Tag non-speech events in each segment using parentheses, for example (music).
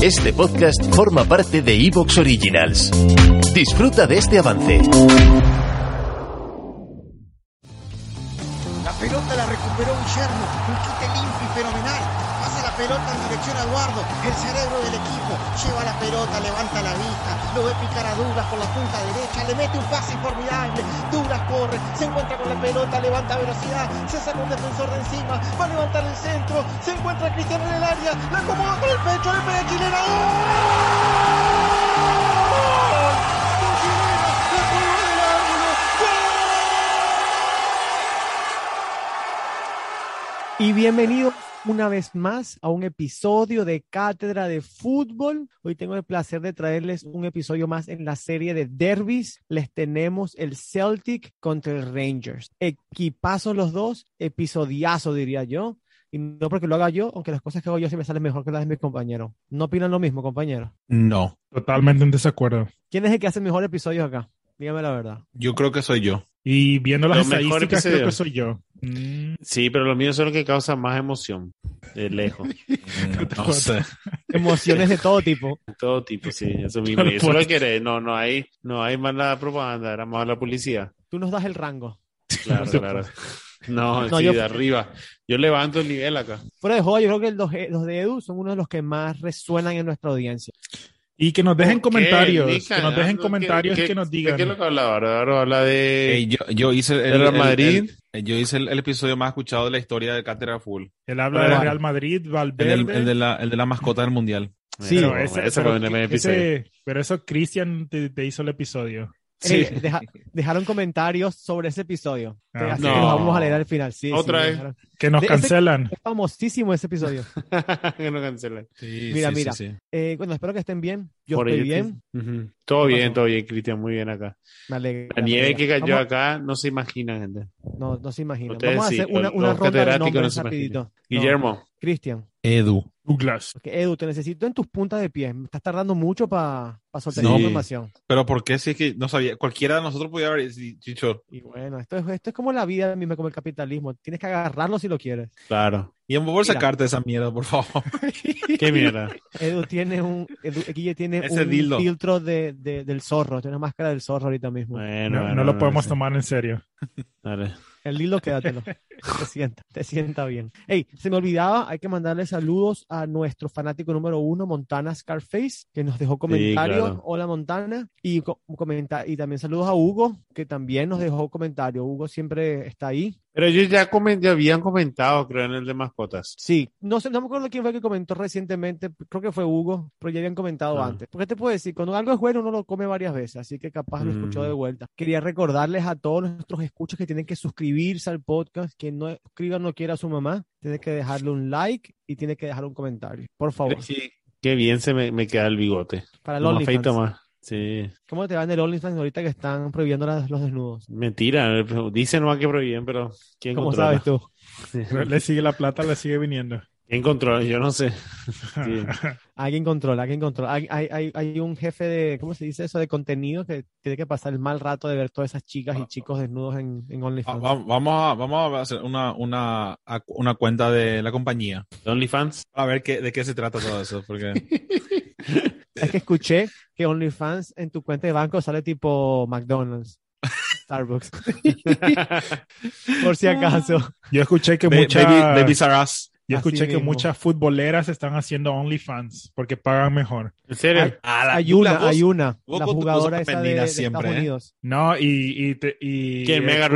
Este podcast forma parte de Evox Originals. Disfruta de este avance. La pelota la recuperó Guillermo, un quite limpio y fenomenal. Pelota en dirección a Eduardo, el cerebro del equipo. Lleva la pelota, levanta la vista, lo ve picar a Douglas por la punta derecha, le mete un pase formidable. Douglas corre, se encuentra con la pelota, levanta velocidad, se saca un defensor de encima, va a levantar el centro, se encuentra Cristiano en el área, la acomoda con el pecho, le pega Chilena. Y bienvenidos una vez más a un episodio de Cátedra de Fútbol. Hoy tengo el placer de traerles un episodio más en la serie de derbis. Les tenemos el Celtic contra el Rangers. Equipazo los dos, episodiazo diría yo. Y no porque lo haga yo, aunque las cosas que hago yo siempre salen mejor que las de mis compañeros. ¿No opinan lo mismo, compañeros? No, Totalmente en desacuerdo. ¿Quién es el que hace mejor episodios acá? Dígame la verdad. yo creo que soy yo. Y viendo las Los estadísticas, creo que soy yo. Mm, Sí, pero los míos son los que causan más emoción. De lejos. (laughs) Mm, No sé. (laughs) Emociones de todo tipo. De todo tipo, sí. Eso mismo. (laughs) Eso lo querés. No, no hay, no hay mala propaganda, era más la publicidad. Tú nos das el rango. Claro, claro. No, No, sí, yo- de arriba. Yo levanto el nivel acá. Fuera de juego, yo creo que los, los de Edu son uno de los que más resuenan en nuestra audiencia. Y que nos dejen comentarios, que nos dejen comentarios ¿Qué- que nos digan. ¿De qué es lo que habla ahora? Ahora habla de... Ey, yo, yo hice el, ¿De Real el- Madrid? el- yo hice el, el episodio más escuchado de la historia de Cátedra Full. Él habla Pero de bueno. Real Madrid, El, Valverde. del- el de la, el de la mascota del mundial. Sí, Pero pero ese, ese pero fue en el ese- pero eso Cristian te, te hizo el episodio. Sí. deja- dejaron comentarios sobre ese episodio. Ah, Así no. que los vamos a leer al final. Sí, Otra sí, vez. dejaron- Que nos De- ese- cancelan. Es famosísimo ese episodio. (laughs) que no cancelen. Sí, Mira, sí, mira. sí, sí. Eh, bueno, espero que estén bien. Yo Por estoy bien. Todo ¿Qué bien, pasó? todo bien, Cristian. Muy bien acá. Me alegra. La me nieve alegra. que cayó Vamos- acá no se imaginan, gente. No, no se imaginan. Ustedes Vamos a sí, hacer una, una ronda de no nombres imaginan. rapidito. No, Guillermo. Cristian. Edu. Douglas. porque Edu, te necesito en tus puntas de pie. Me estás tardando mucho para soltar Sí. información. Pero ¿por qué? Si es que no sabía. Cualquiera de nosotros podía haber dicho. Y bueno, esto es, esto es como la vida misma, como el capitalismo. Tienes que agarrarlo si lo quieres. Claro. Y por Mira. sacarte esa mierda, por favor. (laughs) Qué mierda. Edu tiene un, Edu, Guille tiene Ese un dildo. filtro de, de- del zorro. Tiene una máscara del zorro ahorita mismo. Bueno, No, bueno, no lo bueno, podemos sí. tomar en serio. Dale. El Lilo, quédatelo. Te (laughs) sienta, te sienta bien. Hey, se me olvidaba, hay que mandarle saludos a nuestro fanático número uno, Montana Scarface, que nos dejó comentarios. claro. Hola, Montana. Y, co- comenta y también saludos a Hugo, que también nos dejó comentario. Hugo siempre está ahí. Pero ellos ya, comen- ya habían comentado, creo, en el de mascotas. Sí, no sé, no me acuerdo quién fue que comentó recientemente, creo que fue Hugo, pero ya habían comentado Ah. antes. Porque te puedo decir, cuando algo es bueno uno lo come varias veces, así que capaz lo escuchó Mm. de vuelta. Quería recordarles a todos nuestros escuchas que tienen que suscribirse al podcast, que no escriban no quiera a su mamá, tiene que dejarle un like y tiene que dejar un comentario, por favor. Sí, qué bien se me, me queda el bigote. Para OnlyFans. más. Sí. ¿Cómo te va en el OnlyFans ahorita que están prohibiendo las- los desnudos? Mentira. Dicen no que prohíben, pero ¿quién ¿Cómo controla? sabes tú? (laughs) Le sigue la plata, le sigue viniendo. ¿Quién controla? Yo no sé. (laughs) Sí. Alguien controla, alguien controla. Hay, hay, hay, hay un jefe de, ¿cómo se dice eso? De contenido que tiene que pasar el mal rato de ver todas esas chicas y chicos desnudos en, en Va- OnlyFans. va- Vamos a, vamos a hacer una, una, una cuenta de la compañía. OnlyFans. A ver qué, de qué se trata todo eso. Porque (laughs) Es que escuché que OnlyFans en tu cuenta de banco sale tipo McDonald's, (laughs) Starbucks. (laughs) Por si acaso. Yo escuché que muchas, Baby, Babies Are Us. Yo Así escuché que muchas futboleras están haciendo OnlyFans porque pagan mejor. ¿En serio? Hay, Ah, la- hay una, hay una. vos La jugadora esa de, siempre, Estados ¿eh? Unidos. No, y, y, te- y ¿Quién, Mega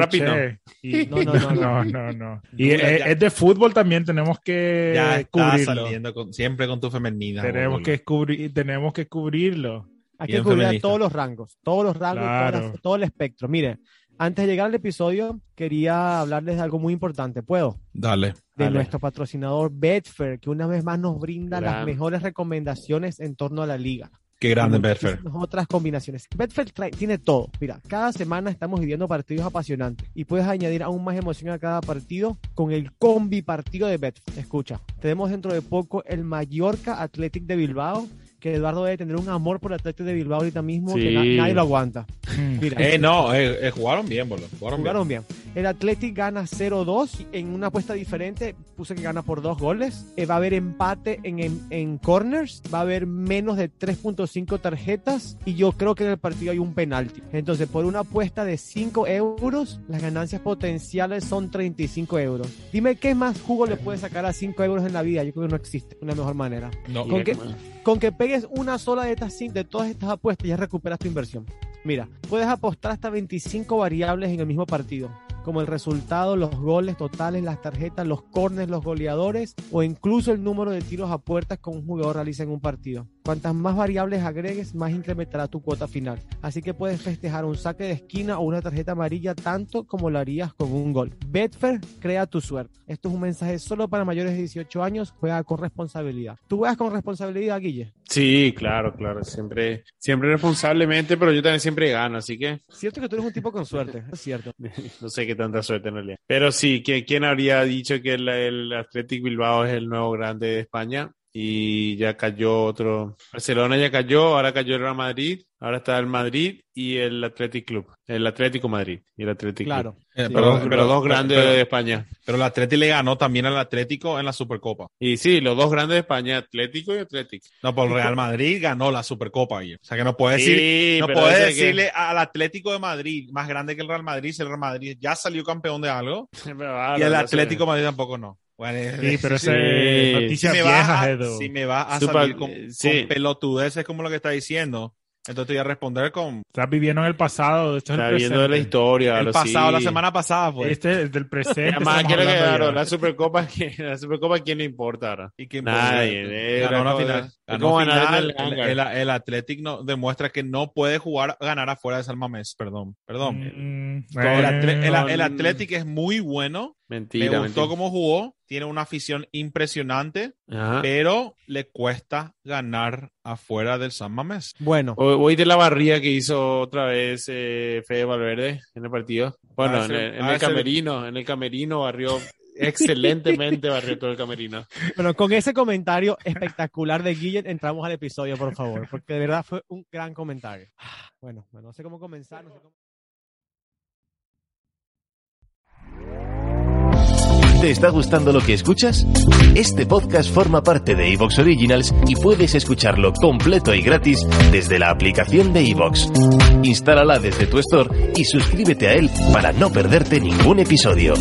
y- (laughs) No, no, no, no. no. Y Douglas, es, de fútbol también, tenemos que Ya está cubrirlo. saliendo con- siempre con tu femenina. Tenemos boludo. que, cubrir, tenemos que cubrirlo. Hay que cubrir feminista. todos los rangos, todos los rangos, Claro. todo el espectro. Mire, antes de llegar al episodio, quería hablarles de algo muy importante. ¿Puedo? Dale. De nuestro patrocinador Betfair, que una vez más nos brinda las Gran. mejores recomendaciones en torno a la liga. Qué grande, Betfair. otras combinaciones. Betfair trae- tiene todo. Mira, cada semana estamos viviendo partidos apasionantes y puedes añadir aún más emoción a cada partido con el combi partido de Betfair. Escucha, tenemos dentro de poco el Mallorca Athletic de Bilbao, que Eduardo debe tener un amor por el Athletic de Bilbao ahorita mismo que Sí. na- nadie lo aguanta. (laughs) Mira, Eh, no, eh, eh, jugaron bien, boludo. Jugaron, jugaron bien. El Athletic gana 0-2. En una apuesta diferente puse que gana por dos goles. Eh, va a haber empate en, en, en corners. Va a haber menos de 3.5 tarjetas. Y yo creo que en el partido hay un penalti. Entonces, por una apuesta de 5 euros, las ganancias potenciales son 35 euros. Dime qué más jugo le puedes sacar a 5 euros en la vida. Yo creo que no existe una mejor manera. No, ¿Con qué? Con que pegues una sola de estas de todas estas apuestas ya recuperas tu inversión. Mira, puedes apostar hasta 25 variables en el mismo partido, como el resultado, los goles totales, las tarjetas, los corners, los goleadores o incluso el número de tiros a puertas que un jugador realiza en un partido. Cuantas más variables agregues, más incrementará tu cuota final. Así que puedes festejar un saque de esquina o una tarjeta amarilla tanto como lo harías con un gol. Betfair crea tu suerte. Esto es un mensaje solo para mayores de 18 años. Juega con responsabilidad. ¿Tú juegas con responsabilidad, Guille? Sí, claro, claro. Siempre, siempre responsablemente, pero yo también siempre gano, así que Cierto que tú eres un tipo con suerte, es cierto. (laughs) no sé qué tanta suerte en realidad. Pero sí, ¿quién, habría dicho que el, el Athletic Bilbao es el nuevo grande de España? Y ya cayó otro. Barcelona ya cayó, ahora cayó el Real Madrid, ahora está el Madrid y el Athletic Club. El Atlético Madrid y el Athletic Claro. Club. Eh, Sí, pero, pero- dos grandes pero- de España. pero el Atleti le ganó también al Atlético en la Supercopa. Y sí, los dos grandes de España, Atlético y Atlético. No, por el Real Madrid ganó la Supercopa. ahí. O sea que no puede decir, Sí, no pero puede ese que- decirle al Atlético de Madrid, más grande que el Real Madrid, si el Real Madrid ya salió campeón de algo, (laughs) Pero ahora, y el. Atlético de Madrid tampoco no. Bueno, Sí, pero Sí. esa es si noticia me, va vieja, a, Edu. si me va a Super- salir con, sí. con pelotudeces como lo que está diciendo, entonces te voy a responder con Estás viviendo en el pasado, esto es Está el viendo de la historia. el pasado, sí. la semana pasada, pues. Este es del presente. Además, quiero que la Supercopa, ¿quién- (laughs) la Supercopa, ¿quién le importa ahora? Y que Nadie, eh, ganó la final. Ganar el El, hangar. el, el Athletic no, demuestra que no puede jugar, ganar afuera de San Mamés. Perdón, perdón. Mm, el. Athletic es muy bueno. Mentira, me gustó mentira. cómo jugó. Tiene una afición impresionante, Ajá. pero le cuesta ganar afuera del San Mamés. Bueno, O- ¿Oíste la barría que hizo otra vez eh, Fede Valverde en el partido? Bueno, Ah, en el, en ah, el ese- camerino, en el camerino barrió excelentemente, barrió todo el camerino. Bueno, con ese comentario espectacular de Guillen entramos al episodio, por favor, porque de verdad fue un gran comentario. Bueno, no sé cómo comenzar. no sé cómo- ¿Te está gustando lo que escuchas? Este podcast forma parte de Evox Originals y puedes escucharlo completo y gratis desde la aplicación de Evox. Instálala desde tu store y suscríbete a él para no perderte ningún episodio.